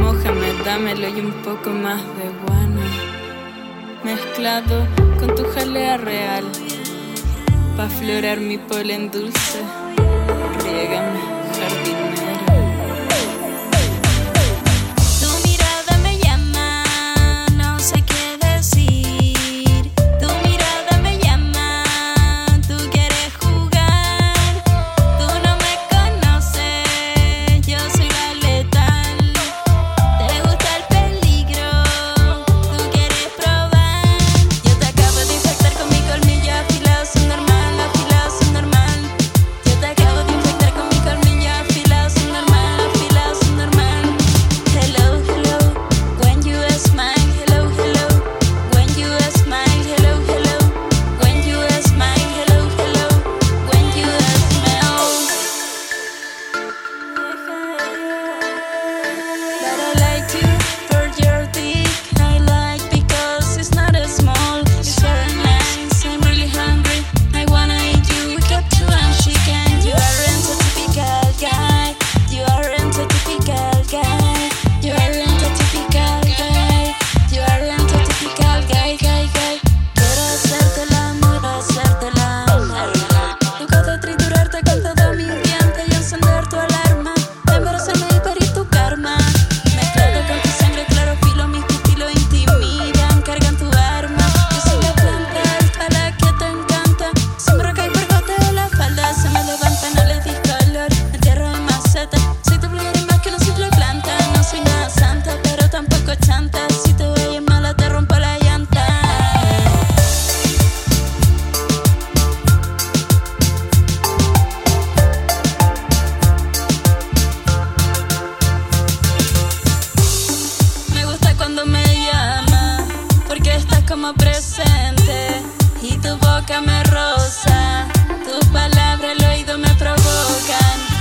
Mójame, dámelo y un poco más de guano. Mezclado con tu jalea real. Pa' florar mi polen dulce. Riégame. como presente y tu boca me rosa, tus palabras al oído me provocan.